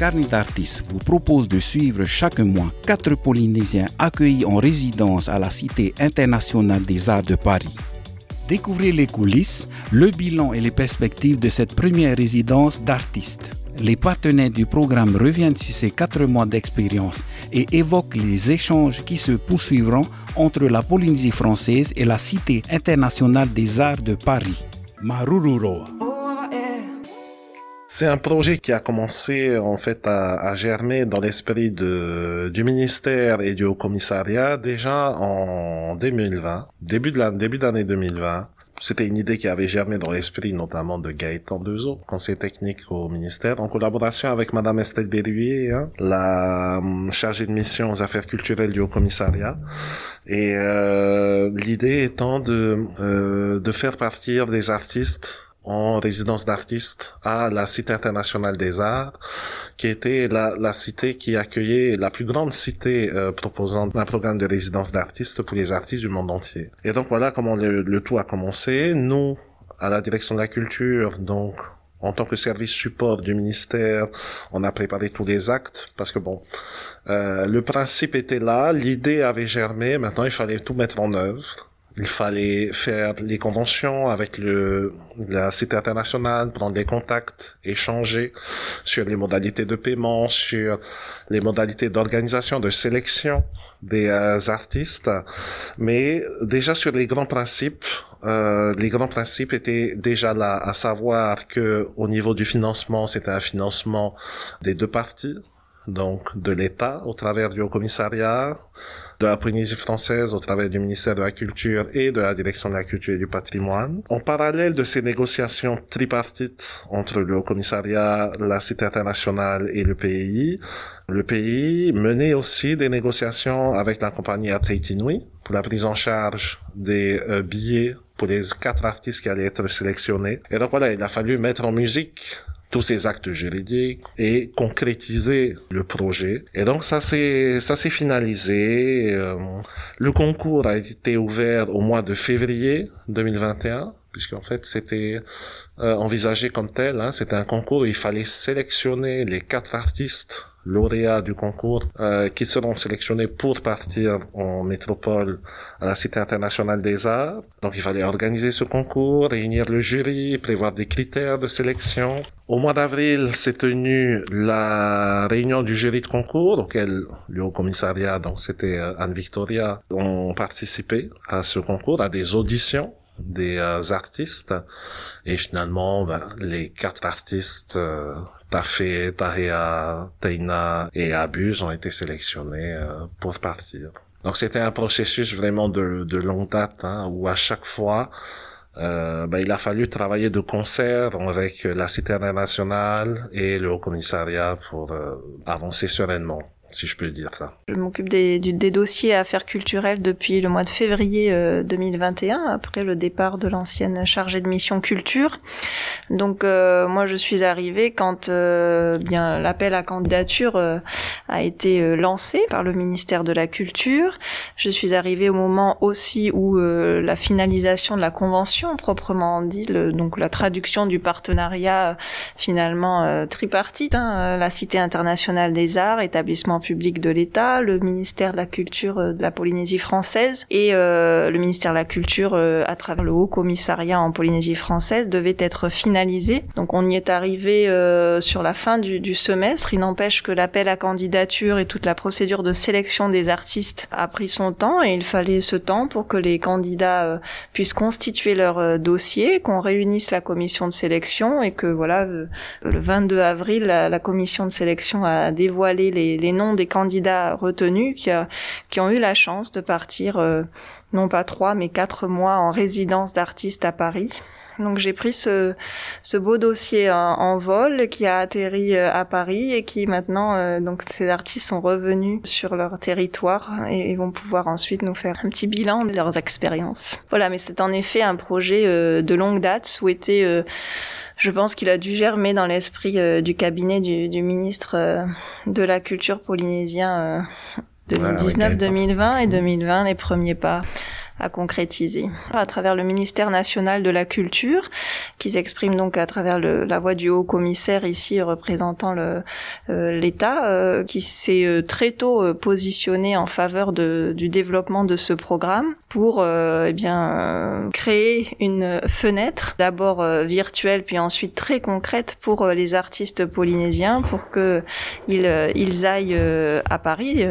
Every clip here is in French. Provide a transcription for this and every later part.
Carnet d'artistes vous propose de suivre chaque mois quatre Polynésiens accueillis en résidence à la Cité internationale des arts de Paris. Découvrez les coulisses, le bilan et les perspectives de cette première résidence d'artistes. Les partenaires du programme reviennent sur ces quatre mois d'expérience et évoquent les échanges qui se poursuivront entre la Polynésie française et la Cité internationale des arts de Paris. Marururoa. C'est un projet qui a commencé en fait à, germer dans l'esprit du ministère et du haut commissariat déjà en 2020, début de l'année début d'année 2020. C'était une idée qui avait germé dans l'esprit notamment de Gaëtan Dezo, conseiller technique au ministère, en collaboration avec Madame Estelle Berruyer, hein, la hum, chargée de mission aux affaires culturelles du Haut Commissariat. Et euh, l'idée étant de, euh, de faire partir des artistes en résidence d'artistes à la Cité internationale des arts, qui était la, la cité qui accueillait la plus grande cité euh, proposant un programme de résidence d'artistes pour les artistes du monde entier. Et donc voilà comment le, le tout a commencé. Nous, à la direction de la culture, donc en tant que service support du ministère, on a préparé tous les actes parce que bon, euh, le principe était là, l'idée avait germé, maintenant il fallait tout mettre en œuvre. Il fallait faire les conventions avec le, la cité internationale, prendre des contacts, échanger sur les modalités de paiement, sur les modalités d'organisation, de sélection des euh, artistes. Mais déjà sur les grands principes, euh, les grands principes étaient déjà là, à savoir que au niveau du financement, c'était un financement des deux parties, donc de l'État au travers du Haut Commissariat, de la Polynésie française au travers du ministère de la Culture et de la Direction de la Culture et du Patrimoine. En parallèle de ces négociations tripartites entre le Haut Commissariat, la Cité internationale et le pays, le pays menait aussi des négociations avec la compagnie Atreitinui pour la prise en charge des euh, billets pour les quatre artistes qui allaient être sélectionnés. Et donc voilà, il a fallu mettre en musique tous ces actes juridiques et concrétiser le projet. Et donc ça c'est ça s'est finalisé. Euh, le concours a été ouvert au mois de février 2021 puisqu'en fait c'était euh, envisagé comme tel. Hein, c'était un concours où il fallait sélectionner les quatre artistes lauréats du concours euh, qui seront sélectionnés pour partir en métropole à la Cité internationale des arts. Donc il fallait organiser ce concours, réunir le jury, prévoir des critères de sélection. Au mois d'avril s'est tenue la réunion du jury de concours auquel le haut commissariat, donc c'était euh, Anne Victoria, ont participé à ce concours, à des auditions des euh, artistes et finalement ben, les quatre artistes euh, Tafé, Tahia, Teina et Abus ont été sélectionnés euh, pour partir. Donc c'était un processus vraiment de, de longue date hein, où à chaque fois euh, ben, il a fallu travailler de concert avec la Cité internationale et le Haut Commissariat pour euh, avancer sereinement si je peux dire ça. Je m'occupe des, dossiers affaires culturelles depuis le mois de février 2021, euh, après le départ de l'ancienne chargée de mission culture. Donc euh, moi je suis arrivée quand euh, bien l'appel à candidature a été lancé par le ministère de la Culture. Je suis arrivée au moment aussi où la finalisation de la convention proprement dit, donc la traduction du partenariat finalement tripartite, hein, la Cité internationale des arts, établissement public de l'État, le ministère de la Culture euh, de la Polynésie française et euh, le ministère de la Culture euh, à travers le Haut Commissariat en Polynésie française devait être finalisé. Donc on y est arrivé sur la fin du, du semestre. Il n'empêche que l'appel à candidature et toute la procédure de sélection des artistes a pris son temps et il fallait ce temps pour que les candidats puissent constituer leur dossier, qu'on réunisse la commission de sélection et que voilà le 22 avril la, la commission de sélection a dévoilé les, les noms des candidats retenus qui, qui ont eu la chance de partir euh, non pas trois mais quatre mois en résidence d'artiste à Paris. Donc j'ai pris ce, ce beau dossier en, vol qui a atterri euh, à Paris et qui maintenant euh, donc ces artistes sont revenus sur leur territoire et, vont pouvoir ensuite nous faire un petit bilan de leurs expériences. Voilà, mais c'est en effet un projet de longue date souhaité je pense qu'il a dû germer dans l'esprit euh, du cabinet du, du ministre euh, de la culture polynésien 2019, euh, 2020 et 2020 les premiers pas à concrétiser. À travers le ministère national de la culture, qui s'exprime donc à travers la voix du haut commissaire ici représentant l'État, qui s'est très tôt positionné en faveur du développement de ce programme pour eh bien créer une fenêtre d'abord virtuelle puis ensuite très concrète pour les artistes polynésiens pour que ils, aillent à Paris,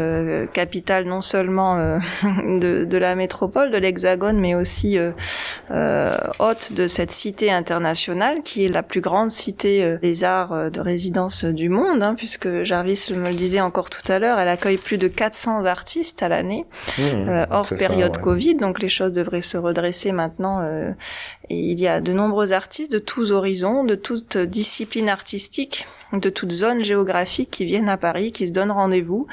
capitale non seulement de, la métropole, l'Hexagone, mais aussi hôte de cette cité internationale qui est la plus grande cité des arts de résidence du monde, hein, puisque Jarvis me le disait encore tout à l'heure, elle accueille plus de 400 artistes à l'année, mmh, hors période Covid, donc les choses devraient se redresser maintenant. et il y a de nombreux artistes de tous horizons, de toutes disciplines artistiques de toute zone géographique qui viennent à Paris, qui se donnent rendez-vous.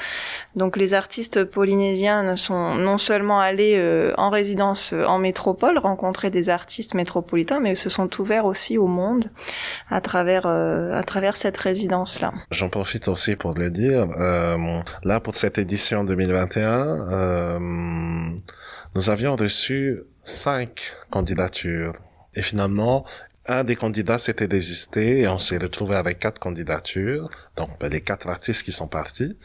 Donc les artistes polynésiens sont non seulement allés euh, en résidence euh, en métropole, rencontrer des artistes métropolitains, mais se sont ouverts aussi au monde à travers euh, à travers cette résidence-là. J'en profite aussi pour le dire. là, pour cette édition 2021, nous avions reçu cinq candidatures. Et finalement, un des candidats s'était désisté et on s'est retrouvé avec quatre candidatures, donc ben, les quatre artistes qui sont partis.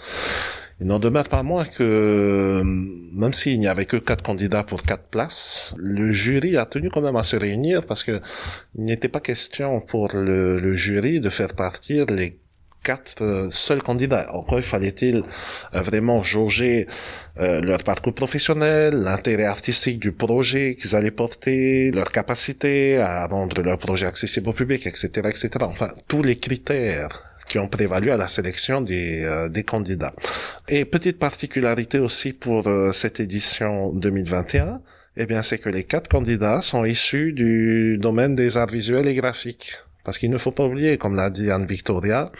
Il n'en demeure pas moins que, même s'il n'y avait que quatre candidats pour quatre places, le jury a tenu quand même à se réunir parce que il n'était pas question pour le, le jury de faire partir les quatre euh, seuls candidats. Encore fallait-il euh, vraiment jauger euh, leur parcours professionnel, l'intérêt artistique du projet qu'ils allaient porter, leur capacité à rendre leur projet accessible au public, etc., etc. Enfin, tous les critères qui ont prévalu à la sélection des, des candidats. Et petite particularité aussi pour cette édition 2021, eh bien, c'est que les quatre candidats sont issus du domaine des arts visuels et graphiques. Parce qu'il ne faut pas oublier, comme l'a dit Anne Victoria,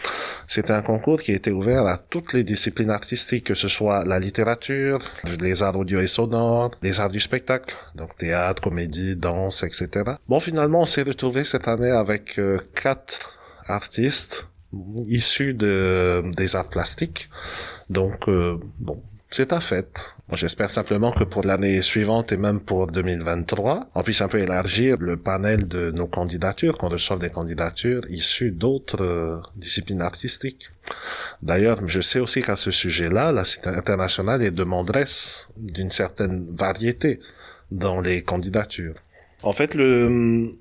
c'était un concours qui était ouvert à toutes les disciplines artistiques, que ce soit la littérature, les arts audio et sonores, les arts du spectacle, donc théâtre, comédie, danse, etc. Bon, finalement, on s'est retrouvé cette année avec euh, quatre artistes issus de, des arts plastiques. Donc, euh, bon, c'est un fait. J'espère simplement que pour l'année suivante et même pour 2023, on puisse un peu élargir le panel de nos candidatures, qu'on reçoive des candidatures issues d'autres euh, disciplines artistiques. D'ailleurs, je sais aussi qu'à ce sujet-là, la Cité internationale est demanderesse d'une certaine variété dans les candidatures. En fait, le,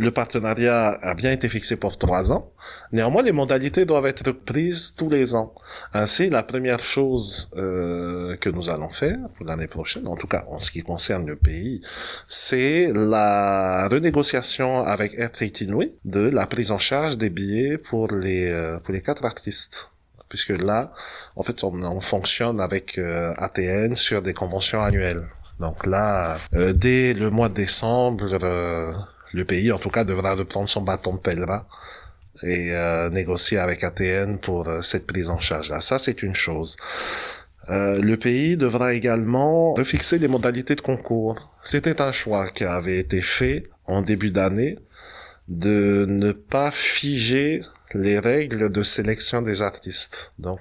le partenariat a bien été fixé pour trois ans. Néanmoins, les modalités doivent être prises tous les ans. Ainsi, la première chose euh, que nous allons faire pour l'année prochaine, en tout cas en ce qui concerne le pays, c'est la renégociation avec Air Inouï de la prise en charge des billets pour les euh, pour les quatre artistes puisque là, en fait, on, fonctionne avec euh, ATN sur des conventions annuelles. Donc là, euh, dès le mois de décembre, le pays, en tout cas, devra reprendre son bâton de pèlerin et euh, négocier avec ATN pour euh, cette prise en charge. Là, ça, c'est une chose. Euh, le pays devra également refixer les modalités de concours. C'était un choix qui avait été fait en début d'année de ne pas figer les règles de sélection des artistes. Donc,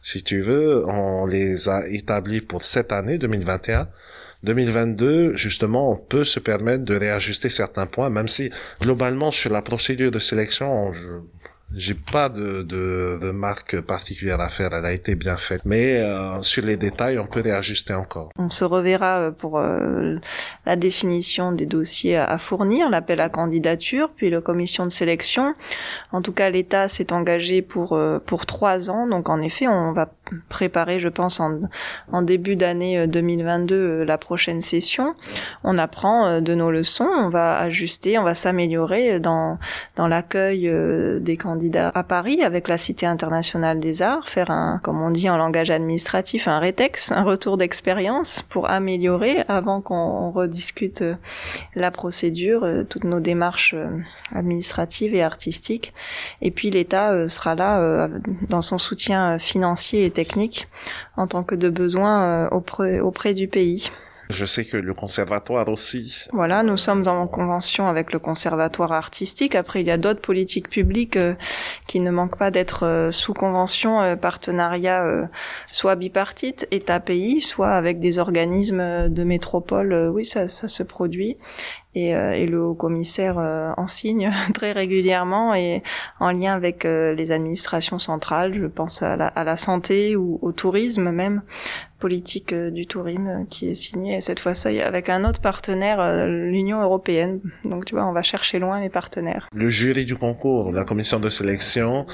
si tu veux, on les a établis pour cette année 2021 2022, justement, on peut se permettre de réajuster certains points, même si globalement sur la procédure de sélection, je, j'ai pas de, de, de, marque particulière à faire, elle a été bien faite. Mais euh, sur les détails, on peut réajuster encore. On se reverra euh, pour euh, la définition des dossiers à, fournir, l'appel à candidature, puis la commission de sélection. En tout cas, l'État s'est engagé pour pour trois ans, donc en effet, on va préparer, je pense, en, en début d'année 2022 la prochaine session. On apprend de nos leçons, on va ajuster, on va s'améliorer dans dans l'accueil des candidats à Paris avec la Cité internationale des arts, faire un, comme on dit en langage administratif, un rétex, un retour d'expérience pour améliorer avant qu'on rediscute euh, la procédure, euh, toutes nos démarches euh, administratives et artistiques. Et puis l'État sera là dans son soutien financier et technique en tant que de besoin auprès, auprès du pays. Je sais que le conservatoire aussi. Voilà, nous sommes en convention avec le conservatoire artistique. Après, il y a d'autres politiques publiques euh, qui ne manquent pas d'être euh, sous convention, euh, partenariat soit bipartite, État-pays, soit avec des organismes de métropole. oui, ça, ça se produit. Et, et, le haut commissaire en signe très régulièrement et en lien avec les administrations centrales, je pense à la santé ou au tourisme même, politique euh, du tourisme euh, qui est signée et cette fois-ci avec un autre partenaire, euh, l'Union européenne. Donc tu vois, on va chercher loin les partenaires. Le jury du concours, la commission de sélection,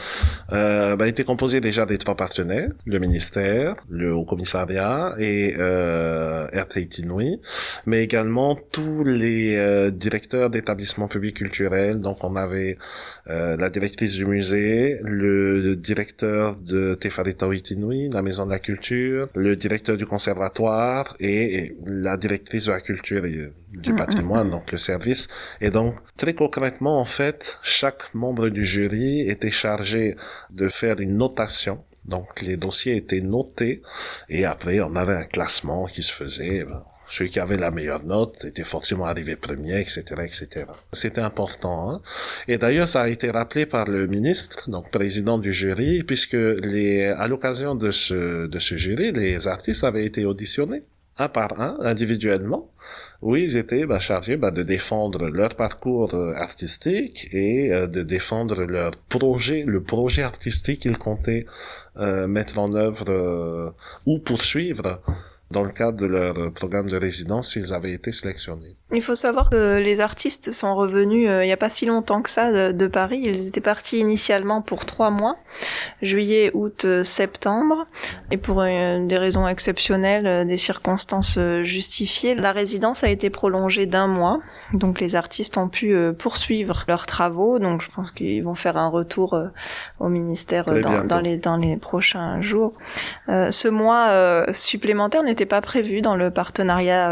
euh, bah, été composé déjà des trois partenaires, le ministère, le haut commissariat et euh, RTI mais également tous les directeurs d'établissements publics culturels. Donc on avait la directrice du musée, le directeur de Tefarita Itinui, la maison de la culture, le directeur directeur du conservatoire et, la directrice de la culture et du mm, patrimoine, mm, mm. donc le service. Et donc, très concrètement, en fait, chaque membre du jury était chargé de faire une notation donc les dossiers étaient notés et après on avait un classement qui se faisait. Ben, celui qui avait la meilleure note était forcément arrivé premier, etc., etc. C'était important. Hein. Et d'ailleurs, ça a été rappelé par le ministre, donc président du jury, puisque les, à l'occasion de ce, de ce jury, les artistes avaient été auditionnés un par un, individuellement, où ils étaient bah, chargés bah, de défendre leur parcours euh, artistique et euh, de défendre leur projet, le projet artistique qu'ils comptaient euh, mettre en œuvre ou poursuivre dans le cadre de leur programme de résidence s'ils avaient été sélectionnés. Il faut savoir que les artistes sont revenus euh, il n'y a pas si longtemps que ça de, Paris. Ils étaient partis initialement pour trois mois, juillet, août, euh, septembre, et pour euh, des raisons exceptionnelles, des circonstances justifiées, la résidence a été prolongée d'un mois. Donc les artistes ont pu poursuivre leurs travaux. Donc je pense qu'ils vont faire un retour au ministère dans, dans, les dans les prochains jours. ce mois supplémentaire n'était pas prévu dans le partenariat,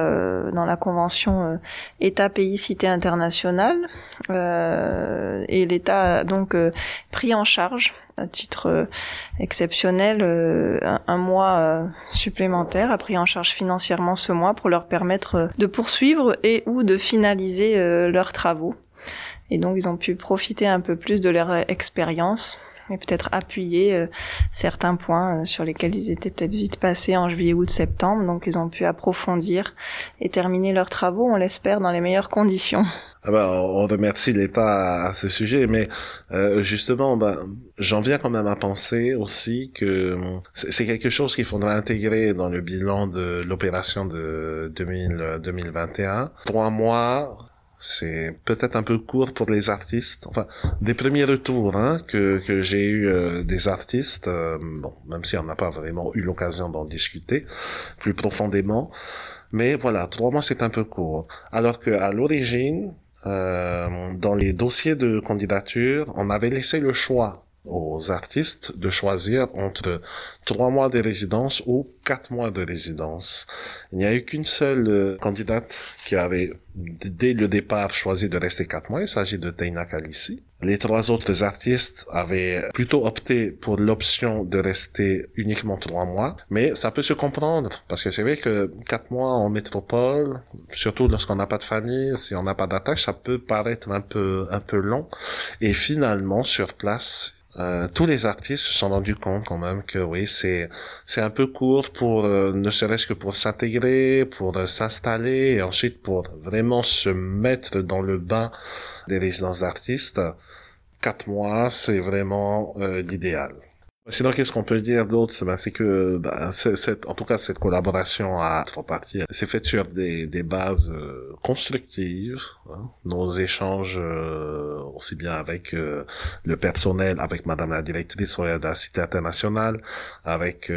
dans la convention État, pays, cité internationale. Euh, et l'État a donc euh, pris en charge à titre euh, exceptionnel un, mois supplémentaire, a pris en charge financièrement ce mois pour leur permettre de poursuivre et ou de finaliser leurs travaux. Et donc ils ont pu profiter un peu plus de leur expérience et peut-être appuyer euh, certains points euh, sur lesquels ils étaient peut-être vite passés en juillet, août, septembre. Donc ils ont pu approfondir et terminer leurs travaux, on l'espère, dans les meilleures conditions. Ah bah, on remercie l'État à, ce sujet, mais euh, justement, bah, j'en viens quand même à penser aussi que c'est quelque chose qu'il faudra intégrer dans le bilan de l'opération de 2000, 2021. Trois mois c'est peut-être un peu court pour les artistes. Enfin, des premiers retours hein, que, que j'ai eu euh, des artistes, euh, bon, même si on n'a pas vraiment eu l'occasion d'en discuter plus profondément, mais voilà, trois mois c'est un peu court. Alors que à l'origine, euh, dans les dossiers de candidature, on avait laissé le choix aux artistes de choisir entre trois mois de résidence ou quatre mois de résidence. Il n'y a eu qu'une seule euh, candidate qui avait, dès le départ, choisi de rester quatre mois. Il s'agit de Teina Kalissi. Les trois autres artistes avaient plutôt opté pour l'option de rester uniquement trois mois. Mais ça peut se comprendre, parce que c'est vrai que quatre mois en métropole, surtout lorsqu'on n'a pas de famille, si on n'a pas d'attache, ça peut paraître un peu, un peu long. Et finalement, sur place, euh, tous les artistes se sont rendus compte quand même que oui, c'est c'est un peu court pour euh, ne serait-ce que pour s'intégrer, pour euh, s'installer et ensuite pour vraiment se mettre dans le bain des résidences d'artistes. Quatre mois, c'est vraiment l'idéal. Sinon, qu'est-ce qu'on peut dire d'autre? Ben, C'est que, ben, cette, en tout cas, cette collaboration à trois parties c'est fait sur des, des bases euh, constructives. Hein. Nos échanges, euh, aussi bien avec euh, le personnel, avec Madame la directrice de la Cité internationale, avec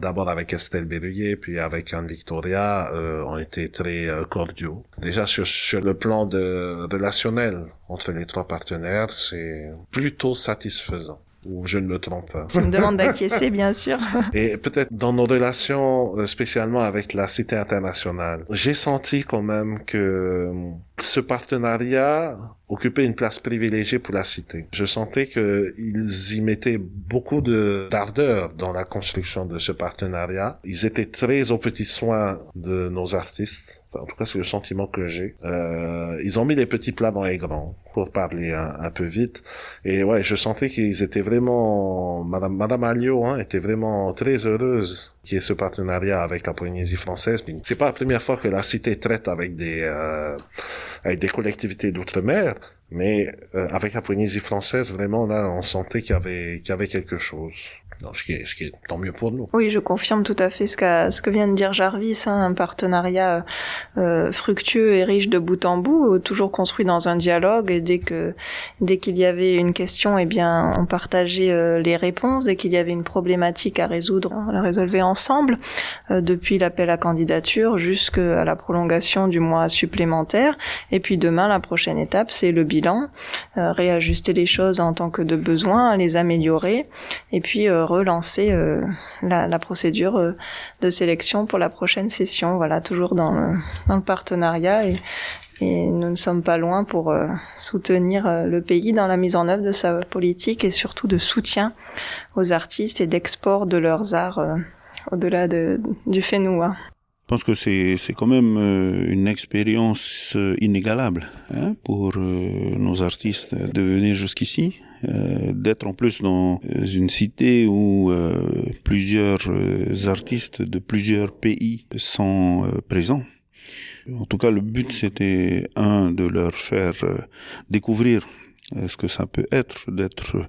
d'abord avec Estelle Berruyer, puis avec Anne Victoria, ont été très cordiaux. Déjà sur, sur le plan de relationnel entre les trois partenaires, c'est plutôt satisfaisant. Ou je ne me trompe pas. Je me demande d'acquiescer, bien sûr. Et peut-être dans nos relations, euh, spécialement avec la Cité internationale, j'ai senti quand même que euh, ce partenariat occupait une place privilégiée pour la Cité. Je sentais qu'ils y mettaient beaucoup de d'ardeur dans la construction de ce partenariat. Ils étaient très aux petits soins de nos artistes en tout cas, c'est le sentiment que j'ai. Euh, ils ont mis les petits plats dans les grands, pour parler un, peu vite. Et ouais, je sentais qu'ils étaient vraiment... Madame, Madame Alliot hein, était vraiment très heureuse qu'il y ait ce partenariat avec la Polynésie française. C'est pas la première fois que la cité traite avec des, euh, avec des collectivités d'outre-mer, mais euh, avec la Polynésie française, vraiment, là, on sentait qu'il y avait, qu'il y avait quelque chose ce, qui est, tant mieux pour nous. Oui, je confirme tout à fait ce, que vient de dire Jarvis, hein, un partenariat euh, fructueux et riche de bout en bout, toujours construit dans un dialogue. Et dès qu'il y avait une question, eh bien, on partageait euh, les réponses. Dès qu'il y avait une problématique à résoudre, on la résolvait ensemble. Euh, depuis l'appel à candidature jusqu'à la prolongation du mois supplémentaire. Et puis demain, la prochaine étape, c'est le bilan, réajuster les choses en tant que de besoin, les améliorer, et puis relancer euh, la, procédure euh, de sélection pour la prochaine session. Voilà, toujours dans le, partenariat et, nous ne sommes pas loin pour euh, soutenir le pays dans la mise en œuvre de sa politique et surtout de soutien aux artistes et d'export de leurs arts au-delà de, du Fénoua. Je pense que c'est c'est quand même une expérience inégalable hein, pour nos artistes de venir jusqu'ici euh, d'être en plus dans une cité où euh, plusieurs euh, artistes de plusieurs pays sont présents. En tout cas, le but, c'était, un, de leur faire découvrir ce que ça peut être d'être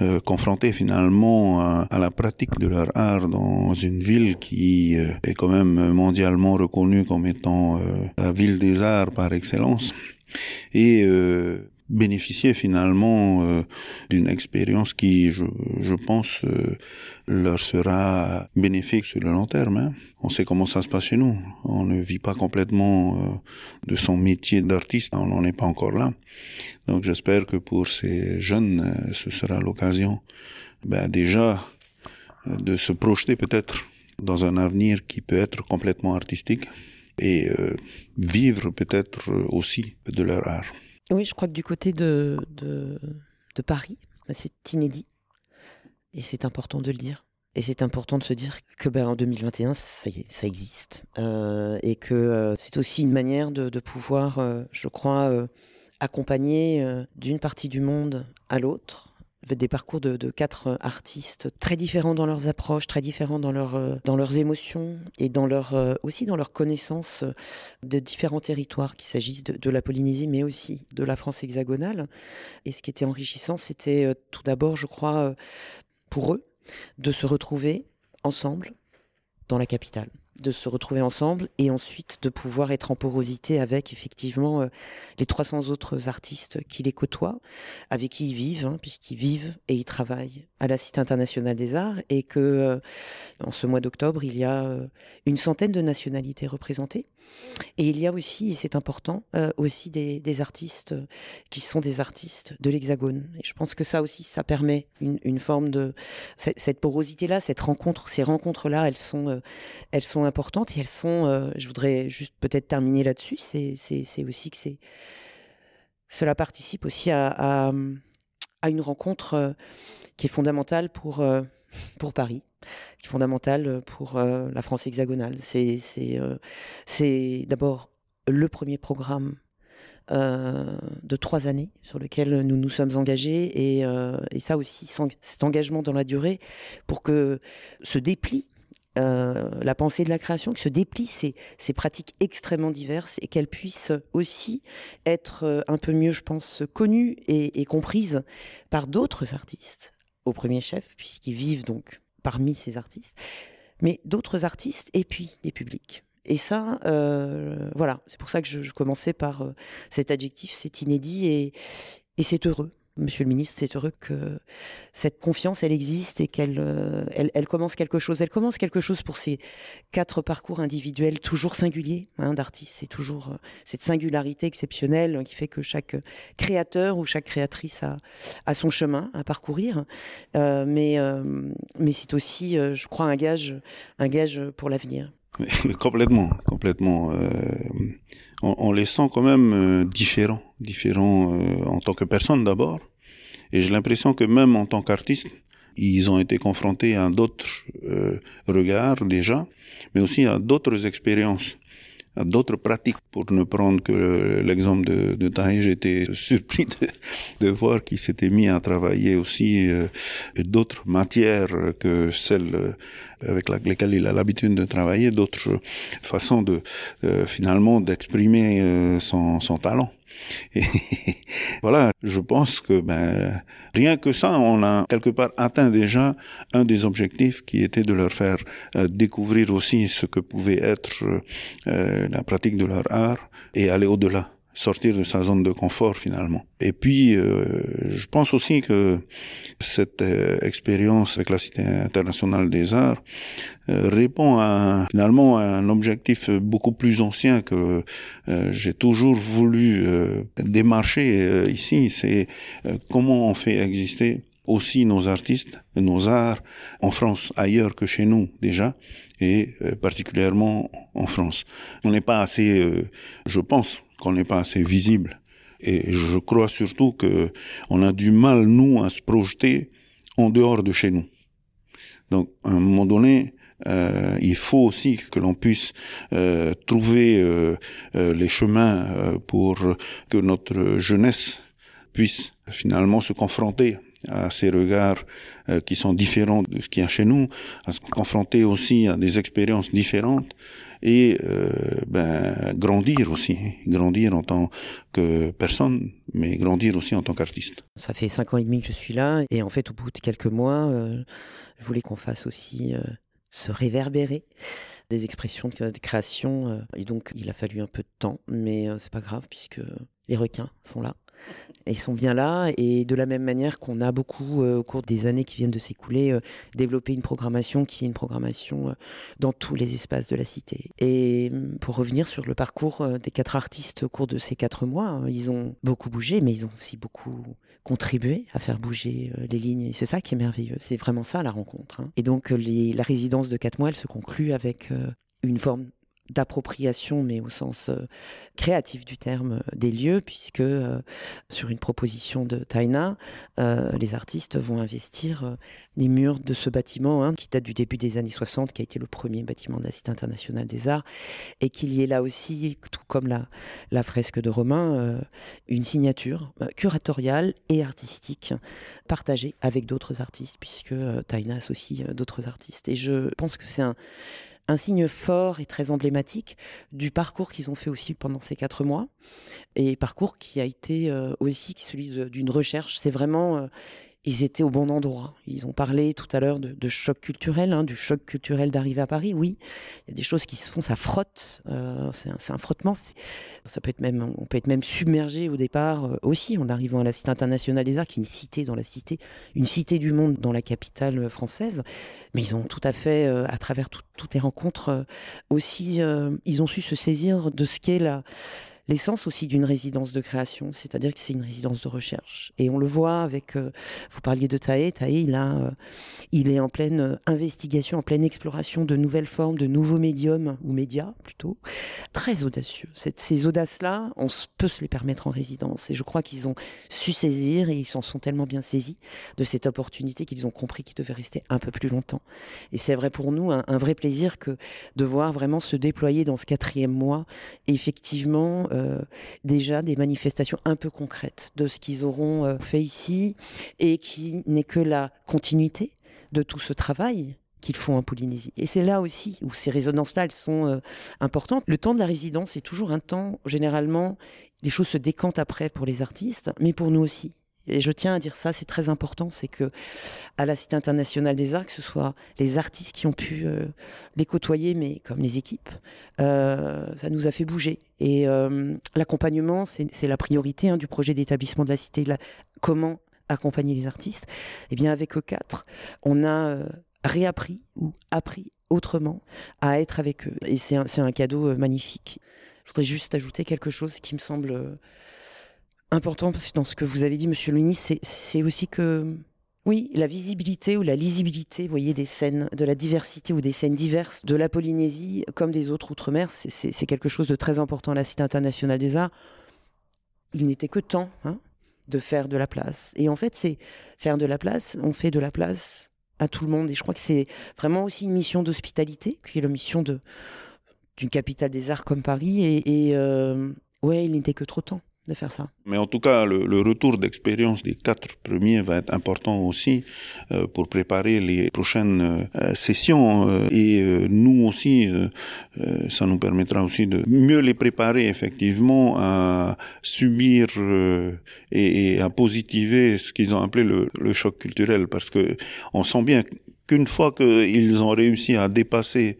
euh, confronté finalement à, à, la pratique de leur art dans une ville qui est quand même mondialement reconnue comme étant la ville des arts par excellence? Et bénéficier finalement euh, d'une expérience qui, je, je pense, euh, leur sera bénéfique sur le long terme. Hein. On sait comment ça se passe chez nous. On ne vit pas complètement euh, de son métier d'artiste. On n'en est pas encore là. Donc j'espère que pour ces jeunes, ce sera l'occasion ben, déjà de se projeter peut-être dans un avenir qui peut être complètement artistique et vivre peut-être aussi de leur art. Oui, je crois que du côté de, de, Paris, bah, c'est inédit. Et c'est important de le dire. Et c'est important de se dire que ben, en 2021, ça y est, ça existe. Euh, et que euh, c'est aussi une manière de, pouvoir, euh, je crois, accompagner d'une partie du monde à l'autre des parcours de, quatre artistes très différents dans leurs approches, très différents dans, euh, dans leurs émotions et dans leur, euh, aussi dans leur connaissance de différents territoires, qu'il s'agisse de, la Polynésie, mais aussi de la France hexagonale. Et ce qui était enrichissant, c'était euh, tout d'abord, je crois, pour eux, de se retrouver ensemble dans la capitale de se retrouver ensemble et ensuite de pouvoir être en porosité avec effectivement euh, les 300 autres artistes qui les côtoient, avec qui ils vivent, hein, puisqu'ils vivent et ils travaillent à la Cité internationale des arts et que euh, en ce mois d'octobre, il y a euh, une centaine de nationalités représentées. Et il y a aussi, et c'est important, aussi des, artistes qui sont des artistes de l'Hexagone. Et je pense que ça aussi, ça permet une, forme de cette, porosité-là, cette rencontre, ces rencontres-là, elles sont, elles sont importantes et elles sont, euh, je voudrais juste peut-être terminer là-dessus, c'est aussi que cela participe aussi à, une rencontre euh, qui est fondamentale pour, euh, pour Paris, qui est fondamentale pour la France hexagonale. C'est d'abord le premier programme de trois années sur lequel nous nous sommes engagés et, et ça aussi, cet engagement dans la durée pour que se déplie euh, la pensée de la création, qui se déplie ces, pratiques extrêmement diverses et qu'elles puissent aussi être euh, un peu mieux, je pense, connues et, comprises par d'autres artistes, au premier chef, puisqu'ils vivent donc parmi ces artistes, mais d'autres artistes et puis des publics. Et ça, euh, voilà, c'est pour ça que je, commençais par cet adjectif, c'est inédit et c'est heureux Monsieur le ministre, c'est heureux que cette confiance, elle existe et qu'elle euh, elle, commence quelque chose. Elle commence quelque chose pour ces quatre parcours individuels toujours singuliers hein, d'artistes. C'est toujours euh, cette singularité exceptionnelle qui fait que chaque créateur ou chaque créatrice a, a son chemin à parcourir. Euh, mais mais c'est aussi, je crois, un gage, un gage pour l'avenir. Complètement, complètement. on, on, les sent quand même différents, différents en tant que personne d'abord et j'ai l'impression que même en tant qu'artiste, ils ont été confrontés à d'autres euh, regards déjà, mais aussi à d'autres expériences, à d'autres pratiques. Pour ne prendre que l'exemple de, de j'étais surpris de, de voir qu'il s'était mis à travailler aussi euh, d'autres matières que celles euh, avec lesquelles il a l'habitude de travailler, d'autres façons de finalement d'exprimer son, son talent. Et voilà, je pense que ben, rien que ça, on a quelque part atteint déjà un des objectifs qui était de leur faire euh, découvrir aussi ce que pouvait être euh, la pratique de leur art et aller au-delà sortir de sa zone de confort finalement. Et puis, euh, je pense aussi que cette euh, expérience avec la Cité internationale des arts euh, répond à, finalement à un objectif beaucoup plus ancien que j'ai toujours voulu démarcher ici. C'est comment on fait exister aussi nos artistes, nos arts en France, ailleurs que chez nous déjà, et particulièrement en France. On n'est pas assez, je pense, qu'on n'est pas assez visible. Et je crois surtout que on a du mal, nous, à se projeter en dehors de chez nous. Donc, à un moment donné, euh, il faut aussi que l'on puisse euh, trouver euh, les chemins pour que notre jeunesse puisse finalement se confronter à ces regards qui sont différents de ce qu'il y a chez nous, à se confronter aussi à des expériences différentes et euh, ben, grandir aussi, grandir en tant que personne, mais grandir aussi en tant qu'artiste. Ça fait cinq ans et demi que je suis là, et en fait, au bout de quelques mois, euh, je voulais qu'on fasse aussi euh, se réverbérer des expressions de, création, et donc il a fallu un peu de temps, mais c'est pas grave puisque les requins sont là ils sont bien là. Et de la même manière qu'on a beaucoup, euh, au cours des années qui viennent de s'écouler, euh, développé une programmation qui est une programmation euh, dans tous les espaces de la cité. Et hum, pour revenir sur le parcours des quatre artistes au cours de ces quatre mois, hein, ils ont beaucoup bougé, mais ils ont aussi beaucoup contribué à faire bouger les lignes. Et c'est ça qui est merveilleux. C'est vraiment ça la rencontre. Hein. Et donc la résidence de quatre mois, elle se conclut avec une forme d'appropriation, mais au sens euh, créatif du terme, euh, des lieux, puisque euh, sur une proposition de Taina, les artistes vont investir les murs de ce bâtiment, hein, qui date du début des années 60, qui a été le premier bâtiment de la Cité internationale des arts, et qu'il y ait là aussi, tout comme la, la fresque de Romain, une signature curatoriale et artistique partagée avec d'autres artistes, puisque Taina associe d'autres artistes. Et je pense que c'est un un signe fort et très emblématique du parcours qu'ils ont fait aussi pendant ces quatre mois, et parcours qui a été euh, aussi celui d'une recherche. C'est vraiment euh, ils étaient au bon endroit. Ils ont parlé tout à l'heure de, choc culturel, hein, du choc culturel d'arriver à Paris. Oui, il y a des choses qui se font, ça frotte. Euh, c'est un, frottement. Ça peut être même, on peut être même submergé au départ euh, aussi en arrivant à la Cité internationale des arts, qui est une cité dans la cité, une cité du monde dans la capitale française. Mais ils ont tout à fait, euh, à travers toutes les rencontres, aussi, ils ont su se saisir de ce qu'est la l'essence aussi d'une résidence de création, c'est-à-dire que c'est une résidence de recherche. Et on le voit avec, euh, vous parliez de Taé, Taé, il, a, euh, il est en pleine euh, investigation, en pleine exploration de nouvelles formes, de nouveaux médiums, ou médias plutôt, très audacieux. ces audaces-là, on peut se les permettre en résidence. Et je crois qu'ils ont su saisir, et ils s'en sont tellement bien saisis de cette opportunité qu'ils ont compris qu'ils devaient rester un peu plus longtemps. Et c'est vrai pour nous un, vrai plaisir de voir vraiment se déployer dans ce quatrième mois, effectivement, déjà des manifestations un peu concrètes de ce qu'ils auront euh, fait ici et qui n'est que la continuité de tout ce travail qu'ils font en Polynésie. Et c'est là aussi où ces résonances-là, elles sont euh, importantes. Le temps de la résidence est toujours un temps, généralement, les choses se décantent après pour les artistes, mais pour nous aussi. Et je tiens à dire ça, c'est très important, c'est que à la Cité internationale des arts, que ce soit les artistes qui ont pu euh, les côtoyer, mais comme les équipes, euh, ça nous a fait bouger. Et euh, l'accompagnement, c'est la priorité hein, du projet d'établissement de la Cité. comment accompagner les artistes Eh bien, avec E4, on a réappris ou appris autrement à être avec eux. Et c'est un, un, cadeau magnifique. Je voudrais juste ajouter quelque chose qui me semble important parce que dans ce que vous avez dit, Monsieur le Ministre, c'est aussi que oui, la visibilité ou la lisibilité, vous voyez, des scènes, de la diversité ou des scènes diverses de la Polynésie comme des autres outre-mer, c'est quelque chose de très important à la Cité internationale des arts. Il n'était que temps hein, de faire de la place. Et en fait, c'est faire de la place, on fait de la place à tout le monde. Et je crois que c'est vraiment aussi une mission d'hospitalité, qui est la mission d'une capitale des arts comme Paris. Et, et euh, ouais, il n'était que trop temps de faire ça. Mais en tout cas, le, retour d'expérience des quatre premiers va être important aussi euh, pour préparer les prochaines euh, sessions. Euh, et nous aussi, ça nous permettra aussi de mieux les préparer effectivement à subir et, et, à positiver ce qu'ils ont appelé le, le, choc culturel. Parce que on sent bien qu'une fois qu'ils ont réussi à dépasser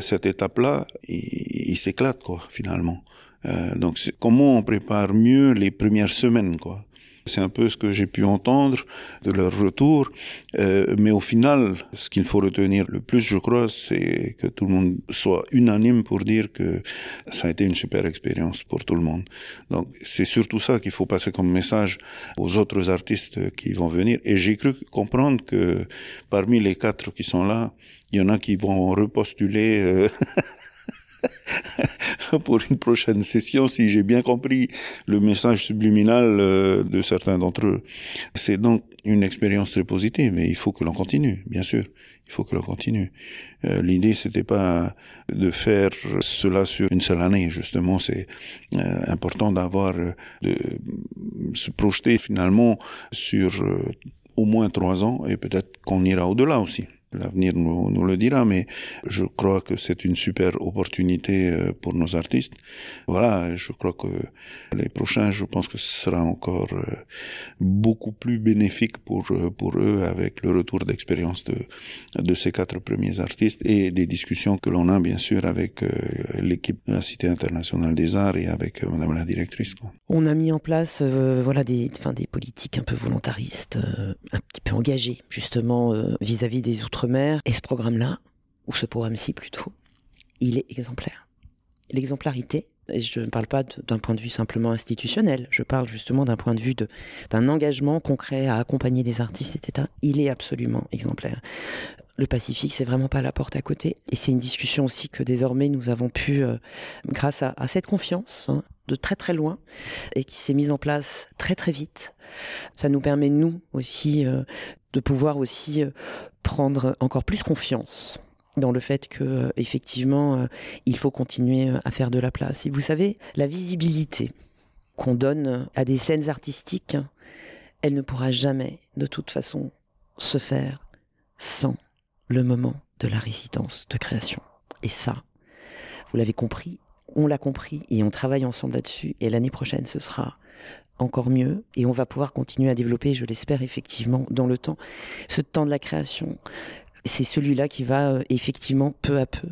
cette étape-là, ils s'éclatent quoi finalement. Euh, donc comment on prépare mieux les premières semaines, quoi. C'est un peu ce que j'ai pu entendre de leur retour. Euh, mais au final, ce qu'il faut retenir le plus, je crois, c'est que tout le monde soit unanime pour dire que ça a été une super expérience pour tout le monde. Donc c'est surtout ça qu'il faut passer comme message aux autres artistes qui vont venir. Et j'ai cru comprendre que parmi les quatre qui sont là, il y en a qui vont repostuler. Euh, pour une prochaine session, si j'ai bien compris le message subliminal euh, de certains d'entre eux. C'est donc une expérience très positive, mais il faut que l'on continue, bien sûr. Il faut que l'on continue. Euh, L'idée, c'était pas de faire cela sur une seule année. Justement, c'est euh, important d'avoir de se projeter finalement sur au moins trois ans, et peut-être qu'on ira au-delà aussi. L'avenir nous, nous, le dira, mais je crois que c'est une super opportunité euh, pour nos artistes. Voilà, je crois que les prochains, je pense que ce sera encore euh, beaucoup plus bénéfique pour euh, pour eux avec le retour d'expérience de de ces quatre premiers artistes et des discussions que l'on a bien sûr avec l'équipe de la Cité internationale des arts et avec Madame la directrice. On a mis en place voilà des enfin des politiques un peu volontaristes, un petit peu engagées justement vis-à-vis -vis des autres et ce programme-là, ou ce programme-ci plutôt, il est exemplaire. L'exemplarité, et je ne parle pas d'un point de vue simplement institutionnel, je parle justement d'un point de vue d'un engagement concret à accompagner des artistes, etc. Il est absolument exemplaire. Le Pacifique, c'est vraiment pas la porte à côté. Et c'est une discussion aussi que désormais nous avons pu, euh, grâce à, cette confiance, hein, de très très loin, et qui s'est mise en place très très vite. Ça nous permet, nous aussi, euh, de pouvoir aussi euh, prendre encore plus confiance dans le fait que euh, effectivement euh, il faut continuer à faire de la place. Et vous savez, la visibilité qu'on donne à des scènes artistiques, elle ne pourra jamais de toute façon se faire sans le moment de la résidence de création. Et ça, vous l'avez compris, on l'a compris et on travaille ensemble là-dessus. Et l'année prochaine, ce sera encore mieux et on va pouvoir continuer à développer, je l'espère effectivement, dans le temps, ce temps de la création. C'est celui-là qui va euh, effectivement peu à peu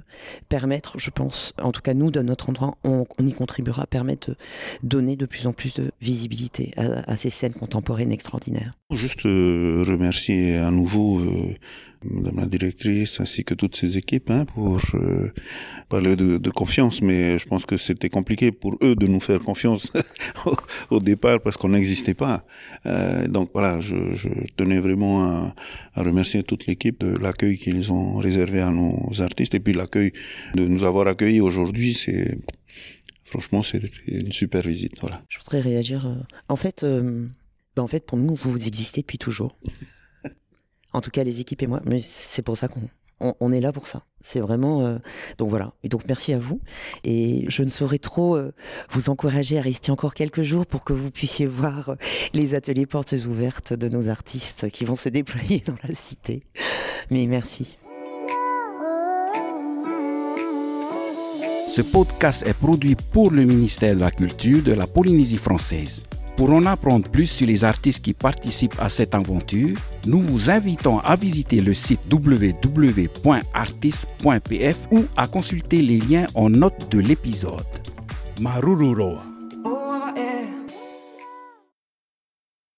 permettre, je pense, en tout cas nous, de notre endroit, on, y contribuera, permettre de donner de plus en plus de visibilité à, ces scènes contemporaines extraordinaires. Juste euh, remercier à nouveau euh, Madame la directrice ainsi que toutes ses équipes hein, pour parler de, confiance, mais je pense que c'était compliqué pour eux de nous faire confiance au, départ parce qu'on n'existait pas. Donc voilà, je, tenais vraiment à, à remercier toute l'équipe de l'accueil qu'ils ont réservé à nos artistes et puis l'accueil de nous avoir accueillis aujourd'hui, c'est franchement c'est une super visite. Voilà. Je voudrais réagir. Euh, en fait, euh, ben en fait pour nous vous existez depuis toujours. En tout cas, les équipes et moi. Mais c'est pour ça qu'on on, est là pour ça. C'est vraiment euh, donc voilà. Et donc merci à vous. Et je ne saurais trop euh, vous encourager à rester encore quelques jours pour que vous puissiez voir euh, les ateliers portes ouvertes de nos artistes qui vont se déployer dans la cité. Mais merci. Ce podcast est produit pour le ministère de la Culture de la Polynésie française. Pour en apprendre plus sur les artistes qui participent à cette aventure, nous vous invitons à visiter le site www.artist.pf ou à consulter les liens en note de l'épisode. Marururo